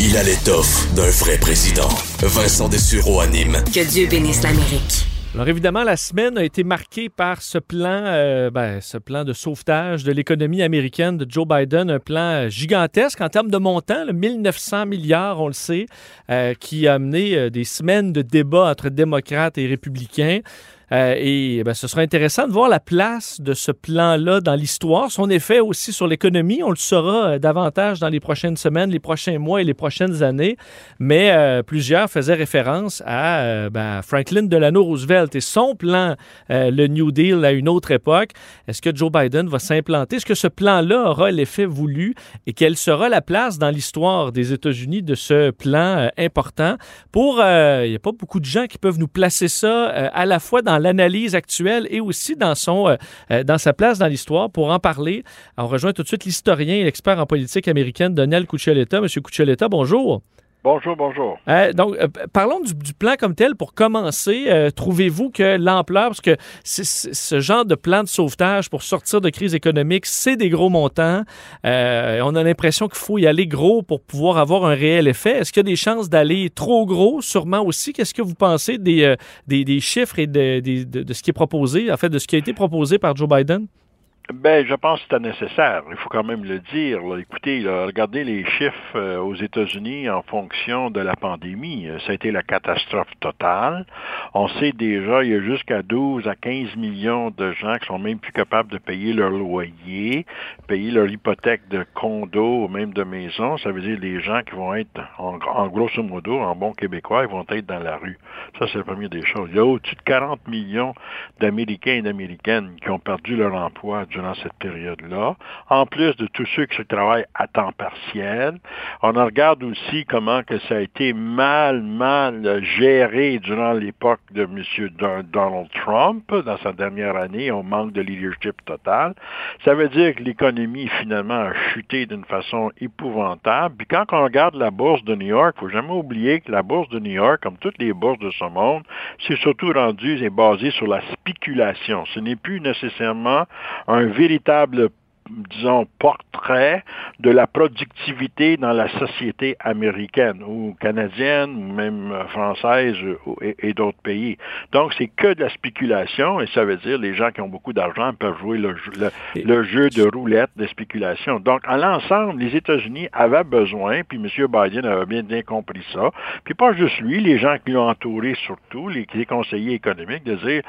Il a l'étoffe d'un vrai président. Vincent Dessureau anime. Que Dieu bénisse l'Amérique. Alors évidemment, la semaine a été marquée par ce plan, euh, ben, ce plan de sauvetage de l'économie américaine de Joe Biden, un plan gigantesque en termes de montant, 1900 milliards, on le sait, euh, qui a amené euh, des semaines de débats entre démocrates et républicains. Euh, et ben, ce sera intéressant de voir la place de ce plan-là dans l'histoire, son effet aussi sur l'économie. On le saura euh, davantage dans les prochaines semaines, les prochains mois et les prochaines années. Mais euh, plusieurs faisaient référence à ben, Franklin Delano Roosevelt et son plan, le New Deal, à une autre époque. Est-ce que Joe Biden va s'implanter? Est-ce que ce plan-là aura l'effet voulu? Et quelle sera la place dans l'histoire des États-Unis de ce plan important? Pour, il n'y a pas beaucoup de gens qui peuvent nous placer ça à la fois dans l'analyse actuelle et aussi dans, son, euh, euh, dans sa place dans l'histoire. Pour en parler, on rejoint tout de suite l'historien et l'expert en politique américaine Daniel Cuccioletta. Monsieur Cuccioletta, bonjour. Bonjour, bonjour. Euh, donc, parlons du, plan comme tel pour commencer. Trouvez-vous que l'ampleur, parce que ce genre de plan de sauvetage pour sortir de crise économique, c'est des gros montants. on a l'impression qu'il faut y aller gros pour pouvoir avoir un réel effet. Est-ce qu'il y a des chances d'aller trop gros? Sûrement aussi. Qu'est-ce que vous pensez des, des, chiffres et de, de, ce qui est proposé, en fait, de ce qui a été proposé par Joe Biden? Ben, je pense que c'était nécessaire. Il faut quand même le dire. Écoutez, regardez les chiffres euh, aux États-Unis en fonction de la pandémie. Euh, ça a été la catastrophe totale. On sait déjà, il y a jusqu'à 12 à 15 millions de gens qui sont même plus capables de payer leur loyer, payer leur hypothèque de condo ou même de maison. Ça veut dire les gens qui vont être, en, en grosso modo, en bon québécois, ils vont être dans la rue. Ça, c'est la première des choses. Il y a au-dessus de 40 millions d'Américains et d'Américaines qui ont perdu leur emploi durant cette période-là, en plus de tous ceux qui travaillent à temps partiel. On regarde aussi comment que ça a été mal, mal géré durant l'époque de M. Donald Trump, dans sa dernière année, on manque de leadership total. Ça veut dire que l'économie, finalement, a chuté d'une façon épouvantable. Puis quand on regarde la bourse de New York, il faut jamais oublier que la bourse de New York, comme toutes les bourses de ce monde, c'est surtout rendu et basé sur la spéculation. Ce n'est plus nécessairement un un véritable disons, portrait de la productivité dans la société américaine ou canadienne ou même française et, d'autres pays. Donc, c'est que de la spéculation et ça veut dire les gens qui ont beaucoup d'argent peuvent jouer le, le, jeu de roulette de spéculation. Donc, à l'ensemble, les États-Unis avaient besoin, puis M. Biden avait bien, bien compris ça, puis pas juste lui, les gens qui l'ont entouré surtout, les, les conseillers économiques, de dire,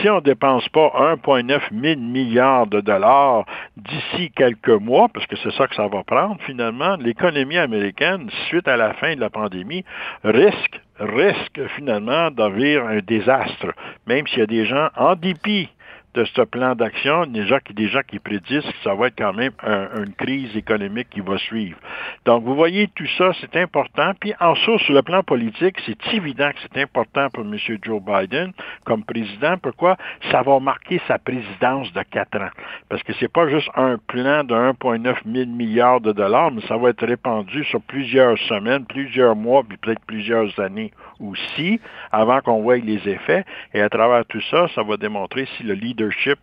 si on ne dépense pas 1,9 milliard de dollars d'ici d'ici quelques mois, parce que c'est ça que ça va prendre finalement, l'économie américaine, suite à la fin de la pandémie, risque risque finalement d'avoir un désastre, même s'il y a des gens, en dépit de ce plan d'action, déjà qui, déjà qui prédisent que ça va être quand même une crise économique qui va suivre. Donc, vous voyez, tout ça, c'est important. Puis, en source, sur le plan politique, c'est évident que c'est important pour M. Joe Biden comme président. Pourquoi? Ça va marquer sa présidence de quatre ans. Parce que c'est pas juste un plan de 1,9 000 milliards de dollars, mais ça va être répandu sur plusieurs semaines, plusieurs mois, puis peut-être plusieurs années aussi, avant qu'on voie les effets. Et à travers tout ça, ça va démontrer si le leadership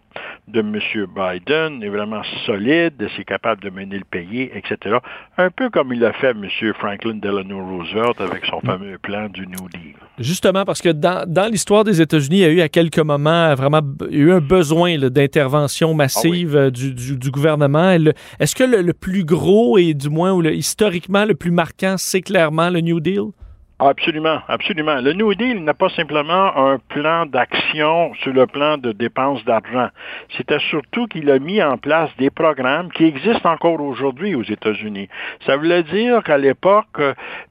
de M. Biden est vraiment solide, s'il est capable de mener le pays, etc. Un peu comme il a fait M. Franklin Delano Roosevelt avec son fameux plan du New Deal. Justement, parce que dans, dans l'histoire des États-Unis, il y a eu à quelques moments vraiment il y a eu un besoin d'intervention massive ah euh, du, du, gouvernement. Est-ce que le, plus gros et du moins ou historiquement le plus marquant, c'est clairement le New Deal? Absolument, absolument. Le New Deal n'a pas simplement un plan d'action sur le plan de dépenses d'argent. C'était surtout qu'il a mis en place des programmes qui existent encore aujourd'hui aux États-Unis. Ça voulait dire qu'à l'époque,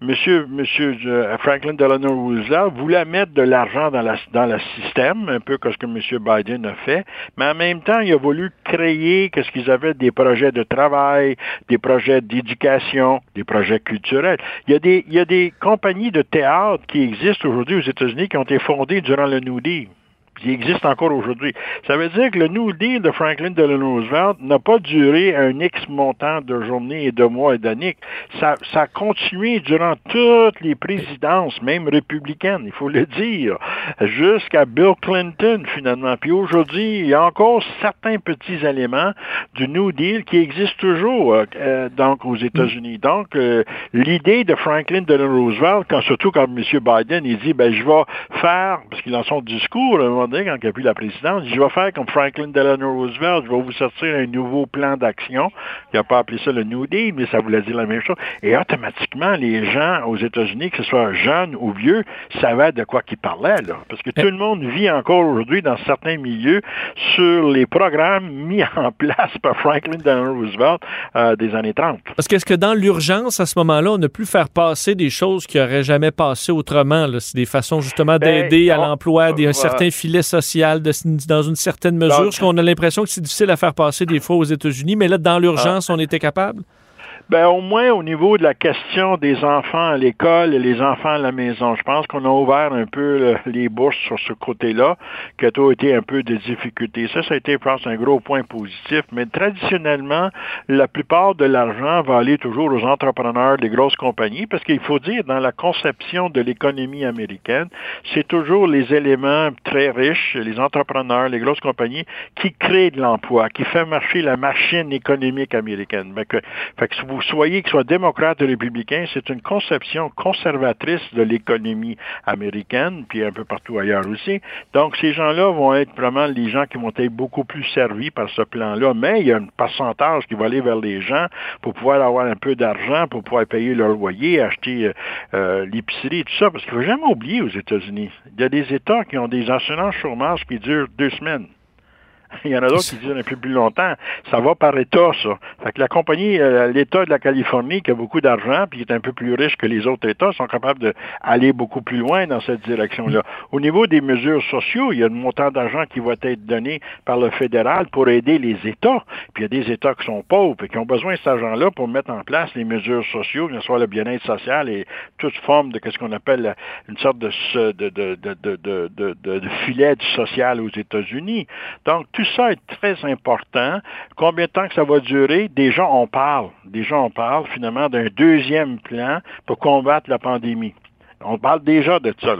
Monsieur, Monsieur euh, Franklin Delano Roosevelt voulait mettre de l'argent dans, la, dans le système, un peu comme ce que Monsieur Biden a fait, mais en même temps, il a voulu créer qu'est-ce qu'ils avaient des projets de travail, des projets d'éducation, des projets culturels. Il y a des, il y a des compagnies de théâtre qui existent aujourd'hui aux États-Unis qui ont été fondées durant le New. Il existe encore aujourd'hui. Ça veut dire que le New Deal de Franklin Delano Roosevelt n'a pas duré un X montant de journées et de mois et d'années. Ça, ça a continué durant toutes les présidences, même républicaines, il faut le dire, jusqu'à Bill Clinton, finalement. Puis aujourd'hui, il y a encore certains petits éléments du New Deal qui existent toujours, euh, donc, aux États-Unis. Donc, euh, l'idée de Franklin Delano Roosevelt, quand, surtout quand M. Biden, il dit, ben, je vais faire, parce qu'il dans son discours, moment donné, quand il a pris la présidence, je vais faire comme Franklin Delano Roosevelt, je vais vous sortir un nouveau plan d'action. Il n'a pas appelé ça le New Deal, mais ça voulait dire la même chose. Et automatiquement, les gens aux États-Unis, que ce soit jeunes ou vieux, savaient de quoi qu'ils parlaient, là. Parce que tout le monde vit encore aujourd'hui dans certains milieux sur les programmes mis en place par Franklin Delano Roosevelt euh, des années 30. Parce qu'est-ce que dans l'urgence, à ce moment-là, on a pu faire passer des choses qui n'auraient jamais passé autrement? C'est des façons justement ben, d'aider à l'emploi, un certain filet social dans une certaine mesure, parce qu'on a l'impression que c'est difficile à faire passer des fois aux États-Unis, mais là, dans l'urgence, on était capable? Ben, au moins au niveau de la question des enfants à l'école et les enfants à la maison. Je pense qu'on a ouvert un peu les bourses sur ce côté-là, qui a tout été un peu de difficultés. Ça, ça a été, je pense, un gros point positif. Mais traditionnellement, la plupart de l'argent va aller toujours aux entrepreneurs des grosses compagnies, parce qu'il faut dire, dans la conception de l'économie américaine, c'est toujours les éléments très riches, les entrepreneurs, les grosses compagnies, qui créent de l'emploi, qui fait marcher la machine économique américaine. Que, fait que vous soyez, que soit démocrate ou républicain, c'est une conception conservatrice de l'économie américaine, puis un peu partout ailleurs aussi. Donc, ces gens-là vont être vraiment les gens qui vont être beaucoup plus servis par ce plan-là, mais il y a un pourcentage qui va aller vers les gens pour pouvoir avoir un peu d'argent, pour pouvoir payer leur loyer, acheter euh, euh, l'épicerie et tout ça, parce qu'il ne faut jamais oublier aux États-Unis, il y a des États qui ont des assurances chômage qui durent deux semaines. Il y en a d'autres qui disent un peu plus longtemps. Ça va par État, ça. Fait que la compagnie, euh, l'État de la Californie, qui a beaucoup d'argent, puis qui est un peu plus riche que les autres États, sont capables d'aller beaucoup plus loin dans cette direction-là. Au niveau des mesures sociaux, il y a un montant d'argent qui va être donné par le fédéral pour aider les États. Puis il y a des États qui sont pauvres et qui ont besoin de cet argent-là pour mettre en place les mesures sociaux, que ce soit le bien-être social et toute forme de ce qu'on appelle une sorte de, de, de, de, de, de filet social aux États-Unis. Donc, tout ça est très important. Combien de temps que ça va durer? Déjà, on parle. Déjà, on parle finalement d'un deuxième plan pour combattre la pandémie. On parle déjà de ça.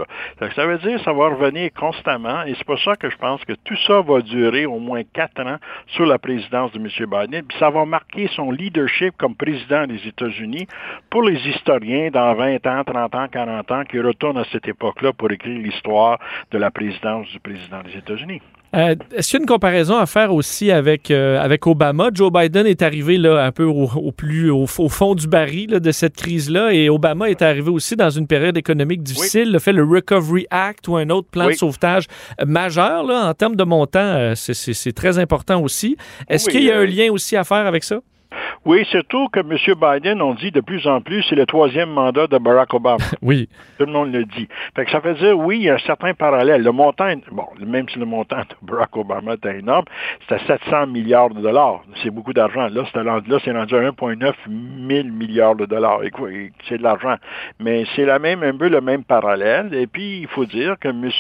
Ça veut dire que ça va revenir constamment et c'est pour ça que je pense que tout ça va durer au moins quatre ans sous la présidence de M. Biden. Puis ça va marquer son leadership comme président des États-Unis pour les historiens dans 20 ans, 30 ans, 40 ans qui retournent à cette époque-là pour écrire l'histoire de la présidence du président des États-Unis. Euh, est-ce qu'il y a une comparaison à faire aussi avec, euh, avec Obama? Joe Biden est arrivé là, un peu au, plus au, fond du baril de cette crise-là et Obama est arrivé aussi dans une période économique difficile. Il a fait le Recovery Act ou un autre plan de sauvetage majeur là, en termes de montant. Euh, c'est très important aussi. Est-ce qu'il y a un lien aussi à faire avec ça? Oui, surtout que M. Biden, on dit de plus en plus, c'est le troisième mandat de Barack Obama. oui. Tout le monde le dit. Fait que ça fait dire, oui, il y a un certain parallèle. Le montant, bon, même si le montant de Barack Obama était énorme, c'était 700 milliards de dollars. C'est beaucoup d'argent. Là, c'est rendu, à 1,9 000 milliards de dollars. C'est de l'argent. Mais c'est la même, un peu le même parallèle. Et puis, il faut dire que M.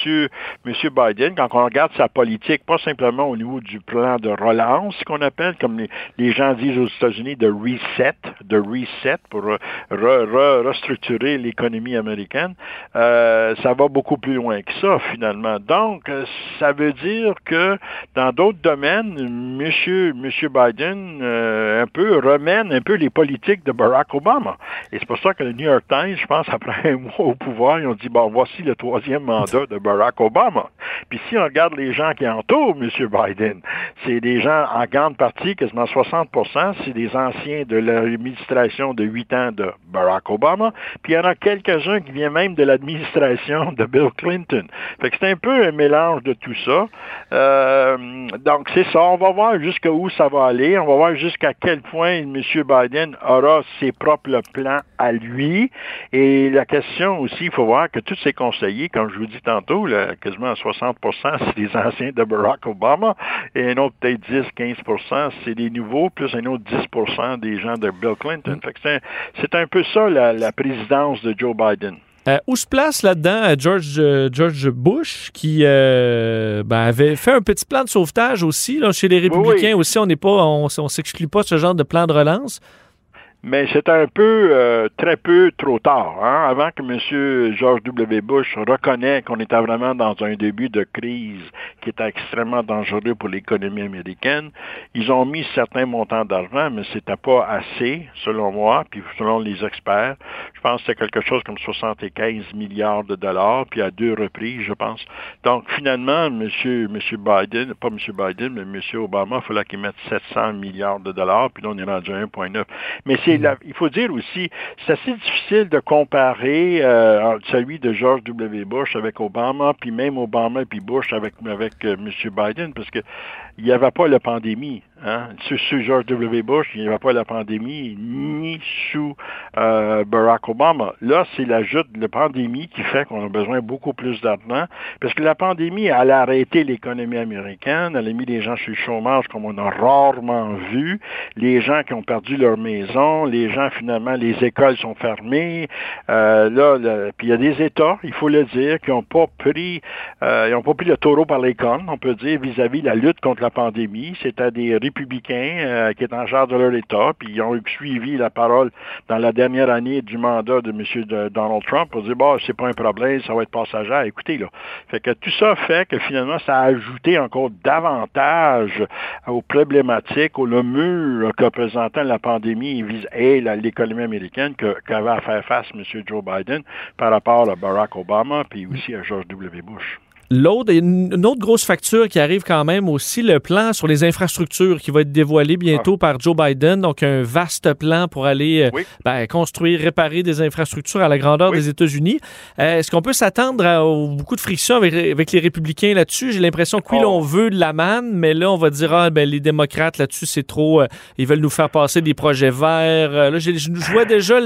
Monsieur, Biden, quand on regarde sa politique, pas simplement au niveau du plan de relance, qu'on appelle, comme les gens disent aux États-Unis, de reset, de reset pour restructurer l'économie américaine, euh, ça va beaucoup plus loin que ça finalement. Donc, ça veut dire que dans d'autres domaines, Monsieur, Monsieur Biden euh, un peu remène un peu les politiques de Barack Obama. Et c'est pour ça que le New York Times, je pense, après un mois au pouvoir, ils ont dit bon, voici le troisième mandat de Barack Obama. Puis si on regarde les gens qui entourent Monsieur Biden, c'est des gens en grande partie, quasiment 60% c'est des anciens de l'administration de huit ans de Barack Obama, puis il y en a quelques-uns qui viennent même de l'administration de Bill Clinton. Fait que c'est un peu un mélange de tout ça. Euh, donc c'est ça, on va voir jusqu'où ça va aller, on va voir jusqu'à quel point M. Biden aura ses propres plans à lui. Et la question aussi, il faut voir que tous ses conseillers, comme je vous dis tantôt, là, quasiment 60% c'est des anciens de Barack Obama, et un autre peut-être 10-15% c'est des nouveaux, plus un autre 10 des gens de Bill Clinton. c'est un, peu ça la, présidence de Joe Biden. Euh, où se place là-dedans George, George Bush, qui ben, avait fait un petit plan de sauvetage aussi. Là, chez les républicains aussi, on n'est pas, on, on s'exclut pas ce genre de plan de relance mais c'est un peu, euh, très peu trop tard. Hein? Avant que M. George W. Bush reconnaisse qu'on était vraiment dans un début de crise qui était extrêmement dangereux pour l'économie américaine, ils ont mis certains montants d'argent, mais c'était pas assez, selon moi, puis selon les experts. Je pense que c'était quelque chose comme 75 milliards de dollars, puis à deux reprises, je pense. Donc, finalement, M. Monsieur Biden, pas M. Biden, mais M. Obama, il fallait qu'il mette 700 milliards de dollars, puis là, on est rendu à 1,9. Mais c'est il faut dire aussi, c'est assez difficile de comparer euh, celui de George W. Bush avec Obama, puis même Obama puis Bush avec, euh, M. Biden, parce que il n'y avait pas la pandémie. Hein? Sous, George W. Bush, il n'y avait pas la pandémie, ni sous euh, Barack Obama. Là, c'est l'ajout de la pandémie qui fait qu'on a besoin beaucoup plus d'argent, parce que la pandémie, elle a arrêté l'économie américaine, elle a mis les gens sur le chômage comme on a rarement vu, les gens qui ont perdu leur maison, les gens, finalement, les écoles sont fermées. Euh, là, puis il y a des États, il faut le dire, qui n'ont pas pris, euh, ils n'ont pas pris le taureau par les cornes, on peut dire, vis-à-vis de la lutte contre la pandémie. C'était des républicains euh, qui étaient en charge de leur État, puis ils ont suivi la parole dans la dernière année du mandat de M. Donald Trump pour dire, bon, c'est pas un problème, ça va être passager. Écoutez, là. Fait que tout ça fait que finalement, ça a ajouté encore davantage aux problématiques, au mur que présentait la pandémie et l'économie américaine qu'avait à faire face M. Joe Biden par rapport à Barack Obama, puis aussi à George W. Bush. L'autre, une autre grosse facture qui arrive quand même aussi, le plan sur les infrastructures qui va être dévoilé bientôt ah. par Joe Biden. Donc, un vaste plan pour aller euh, ben, construire, réparer des infrastructures à la grandeur des États-Unis. Euh, est-ce qu'on peut s'attendre à, beaucoup de frictions avec, les républicains là-dessus? J'ai l'impression que oui, oh. on veut de la manne, mais là, on va dire, ah, ben, les démocrates là-dessus, c'est trop, euh, ils veulent nous faire passer des projets verts. là, je vois déjà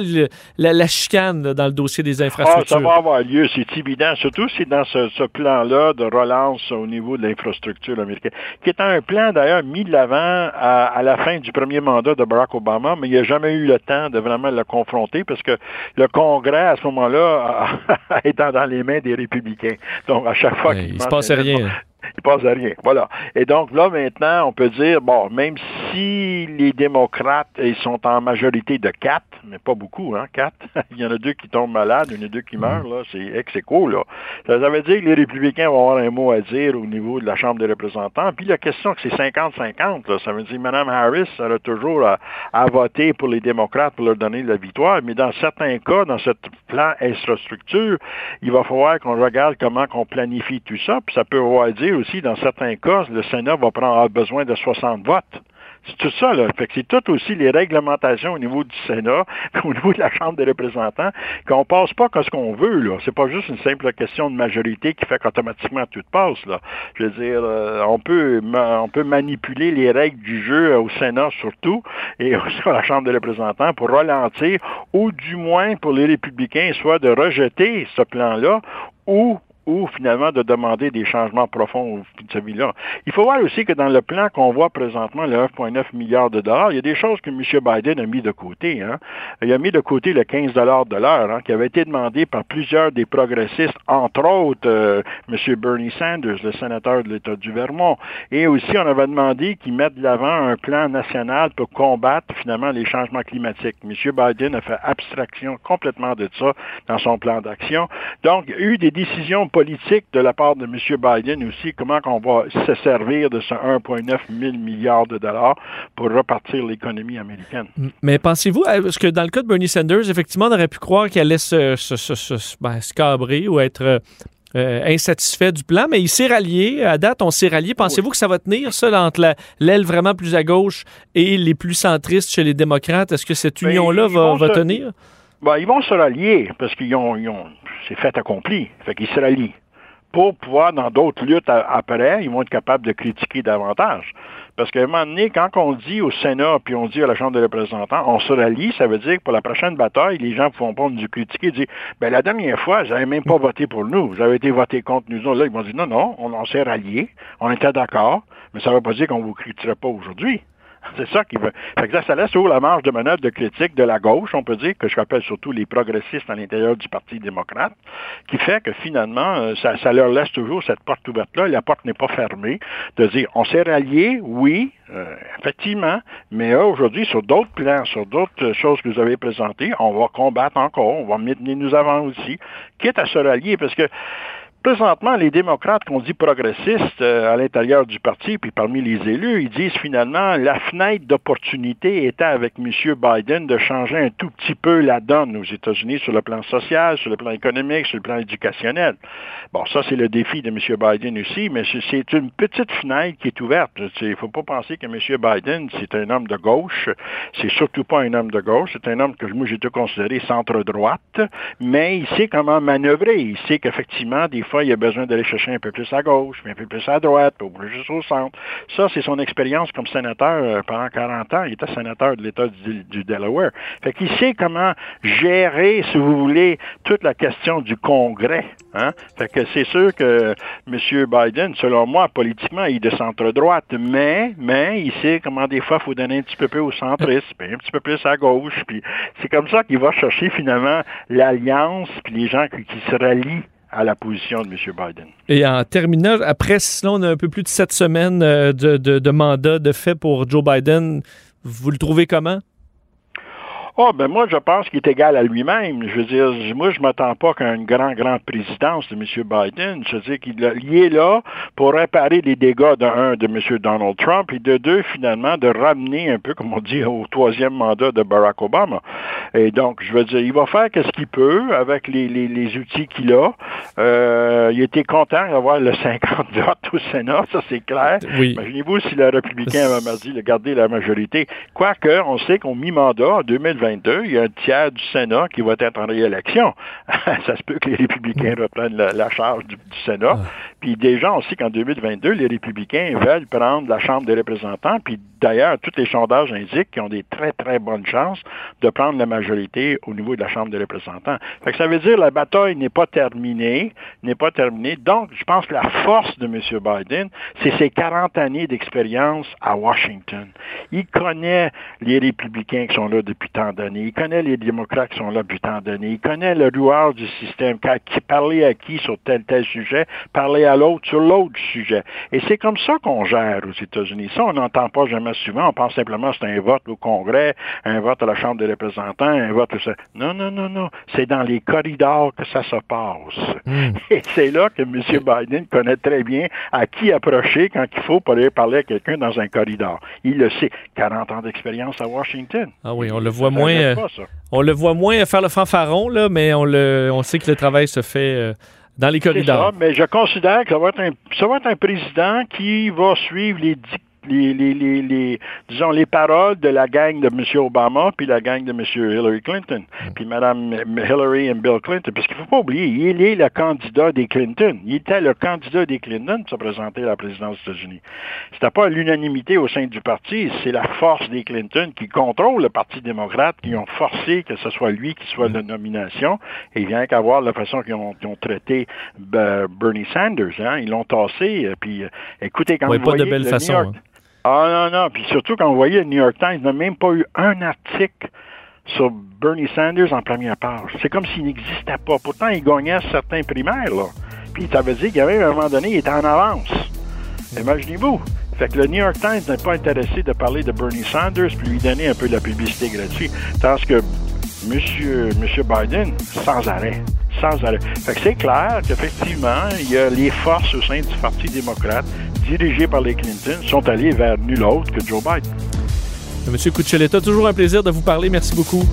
la, chicane dans le dossier des infrastructures. Ah, ça va avoir lieu, c'est évident. Surtout si dans ce, ce plan-là, de relance au niveau de l'infrastructure américaine, qui est un plan d'ailleurs mis de l'avant à, la fin du premier mandat de Barack Obama, mais il n'y a jamais eu le temps de vraiment le confronter parce que le Congrès, à ce moment-là, étant dans les mains des républicains. Donc, à chaque fois qu'il ne se passait rien il passe à rien. Voilà. Et donc là, maintenant, on peut dire, bon, même si les démocrates, ils sont en majorité de quatre, mais pas beaucoup, hein, quatre. il y en a deux qui tombent malades, il y en a deux qui mm. meurent, là. C'est ex là. Ça, veut dire que les républicains vont avoir un mot à dire au niveau de la Chambre des représentants. Puis la question que c'est 50-50, là. Ça veut dire que Mme Harris, elle a toujours à, à, voter pour les démocrates pour leur donner la victoire. Mais dans certains cas, dans ce plan infrastructure, il va falloir qu'on regarde comment qu'on planifie tout ça. Puis ça peut vouloir dire aussi, dans certains cas, le Sénat va prendre besoin de 60 votes. C'est tout ça, là. Que c'est tout aussi les réglementations au niveau du Sénat, au niveau de la Chambre des représentants, qu'on passe pas que ce qu'on veut, là. C'est pas juste une simple question de majorité qui fait qu'automatiquement tout passe, là. Je veux dire, euh, on peut, on peut manipuler les règles du jeu au Sénat surtout, et aussi à la Chambre des représentants pour ralentir, ou du moins pour les républicains, soit de rejeter ce plan-là, ou ou finalement de demander des changements profonds de celui-là. Il faut voir aussi que dans le plan qu'on voit présentement, le 1,9 milliard de dollars, il y a des choses que M. Biden a mis de côté. Hein. Il a mis de côté le 15 dollars de l'heure, hein, qui avait été demandé par plusieurs des progressistes, entre autres euh, M. Bernie Sanders, le sénateur de l'État du Vermont. Et aussi, on avait demandé qu'il mette de l'avant un plan national pour combattre finalement les changements climatiques. M. Biden a fait abstraction complètement de ça dans son plan d'action. Donc, il y a eu des décisions politique de la part de M. Biden aussi, comment on va se servir de ce 1,9 000 milliards de dollars pour repartir l'économie américaine? Mais pensez-vous, parce que dans le cas de Bernie Sanders, effectivement, on aurait pu croire qu'elle allait se, se, ben, cabrer ou être euh, insatisfait du plan, mais il s'est rallié. À date, on s'est rallié. Pensez-vous que ça va tenir, ça, entre l'aile vraiment plus à gauche et les plus centristes chez les démocrates? Est-ce que cette ben, union-là va, tenir? Ben, ils vont se rallier parce qu'ils ont, c'est fait accompli. Fait qu'ils se rallient. Pour pouvoir, dans d'autres luttes après, ils vont être capables de critiquer davantage. Parce qu'à un moment donné, quand on dit au Sénat puis on dit à la Chambre des représentants, on se rallie, ça veut dire que pour la prochaine bataille, les gens vont pas nous critiquer dire ben la dernière fois, vous n'avez même pas voté pour nous, vous avez été voté contre nous. Là, ils vont dire non, non, on, s'est ralliés, on était d'accord, mais ça ne veut pas dire qu'on ne vous critiquera pas aujourd'hui. C'est ça qui veut. Fait que ça, laisse où la marge de manœuvre de critique de la gauche, on peut dire, que je rappelle surtout les progressistes à l'intérieur du Parti démocrate, qui fait que finalement, euh, ça, ça leur laisse toujours cette porte ouverte-là. La porte n'est pas fermée. De dire, on s'est rallié, oui, euh, effectivement, mais aujourd'hui, sur d'autres plans, sur d'autres choses que vous avez présentées, on va combattre encore, on va mener nous avant aussi, quitte à se rallier, parce que Présentement, les démocrates qu'on dit progressistes euh, à l'intérieur du parti, puis parmi les élus, ils disent finalement la fenêtre d'opportunité était avec M. Biden de changer un tout petit peu la donne aux États-Unis sur le plan social, sur le plan économique, sur le plan éducationnel. Bon, ça c'est le défi de M. Biden aussi, mais c'est une petite fenêtre qui est ouverte. Il ne faut pas penser que M. Biden, c'est un homme de gauche. C'est surtout pas un homme de gauche. C'est un homme que moi j'ai tout considéré centre-droite, mais il sait comment manœuvrer. Il sait qu'effectivement, des fois, il a besoin d'aller chercher un peu plus à gauche, un peu plus à droite, ou plus au centre. Ça, c'est son expérience comme sénateur euh, pendant 40 ans. Il était sénateur de l'État du, Delaware. Fait qu'il sait comment gérer, si vous voulez, toute la question du Congrès. Hein? Fait que c'est sûr que M. Biden, selon moi, politiquement, il est de centre-droite, mais, mais il sait comment des fois il faut donner un petit peu plus au centriste, puis un petit peu plus à gauche. Puis c'est comme ça qu'il va chercher finalement l'alliance, puis les gens qui se rallient à la position de M. Biden. Et en terminant, après, sinon, on a un peu plus de sept semaines euh, de, de, de mandat de fait pour Joe Biden. Vous le trouvez comment? Oh, ben moi, je pense qu'il est égal à lui-même. Je veux dire, moi, je m'attends pas qu'à une grande, grande présidence de M. Biden. Je veux dire qu'il est là pour réparer les dégâts d'un, de M. Donald Trump, et de deux, finalement, de ramener un peu, comme on dit, au troisième mandat de Barack Obama. Et donc, je veux dire, il va faire ce qu'il peut avec les, les, les outils qu'il a. Euh, il était content d'avoir le 50 votes au Sénat, ça c'est clair. Oui. Imaginez-vous si le républicain avait dit de garder la majorité. Quoique, on sait qu'on mi-mandat en 2020 il y a un tiers du Sénat qui va être en réélection. ça se peut que les républicains reprennent la, charge du, Sénat. Ah. Puis déjà, on sait qu'en 2022, les républicains veulent prendre la Chambre des représentants. Puis d'ailleurs, tous les sondages indiquent qu'ils ont des très, très bonnes chances de prendre la majorité au niveau de la Chambre des représentants. Fait que ça veut dire que la bataille n'est pas terminée, n'est pas terminée. Donc, je pense que la force de M. Biden, c'est ses 40 années d'expérience à Washington. Il connaît les républicains qui sont là depuis tant Il connaît les démocrates qui sont là depuis tant d'années. Il connaît le joueur du système, qui parlait à qui sur tel tel sujet, parlait à l'autre sur l'autre sujet. Et c'est comme ça qu'on gère aux États-Unis. Ça, on n'entend pas jamais souvent. On pense simplement que c'est un vote au Congrès, un vote à la Chambre des représentants, un vote... Ça. Non, non, non, non. C'est dans les corridors que ça se passe. Hmm. Et c'est là que M. Biden connaît très bien à qui approcher quand il faut pour aller parler à quelqu'un dans un corridor. Il le sait. 40 ans d'expérience à Washington. Ah oui, on le voit moins. Euh, on le voit moins faire le fanfaron, là, mais on, le, on sait que le travail se fait euh, dans les corridors. Ça, mais je considère que ça va, être un, ça va être un président qui va suivre les dictats les, les, les, les, disons, les paroles de la gang de M. Obama puis la gang de M. Hillary Clinton, puis Mme Hillary et Bill Clinton. Parce qu'il ne faut pas oublier, il est le candidat des Clinton. Il était le candidat des Clinton pour se présenter à la présidence des États-Unis. C'était pas l'unanimité au sein du parti, c'est la force des Clinton qui contrôle le Parti démocrate, qui ont forcé que ce soit lui qui soit la nomination. Et il vient qu'à voir la façon qu'ils ont, ont, traité ben, Bernie Sanders. Hein. Ils l'ont tassé. Euh, puis, euh, écoutez, quand vous pas voyez de belle façon. Hein. Ah non, non. Puis surtout quand vous voyez le New York Times n'a même pas eu un article sur Bernie Sanders en première page. C'est comme s'il n'existait pas. Pourtant, il gagnait certains primaires, là. Puis ça veut dire qu'à un moment donné, il était en avance. Imaginez-vous. Fait que le New York Times n'est pas intéressé de parler de Bernie Sanders puis lui donner un peu de la publicité gratuite. Tandis que Monsieur, Monsieur Biden, sans arrêt. Sans arrêt. Fait que c'est clair qu'effectivement, il y a les forces au sein du Parti démocrate dirigés par les Clinton, sont allés vers nul autre que Joe Biden. Monsieur Cuccioletta, toujours un plaisir de vous parler. Merci beaucoup.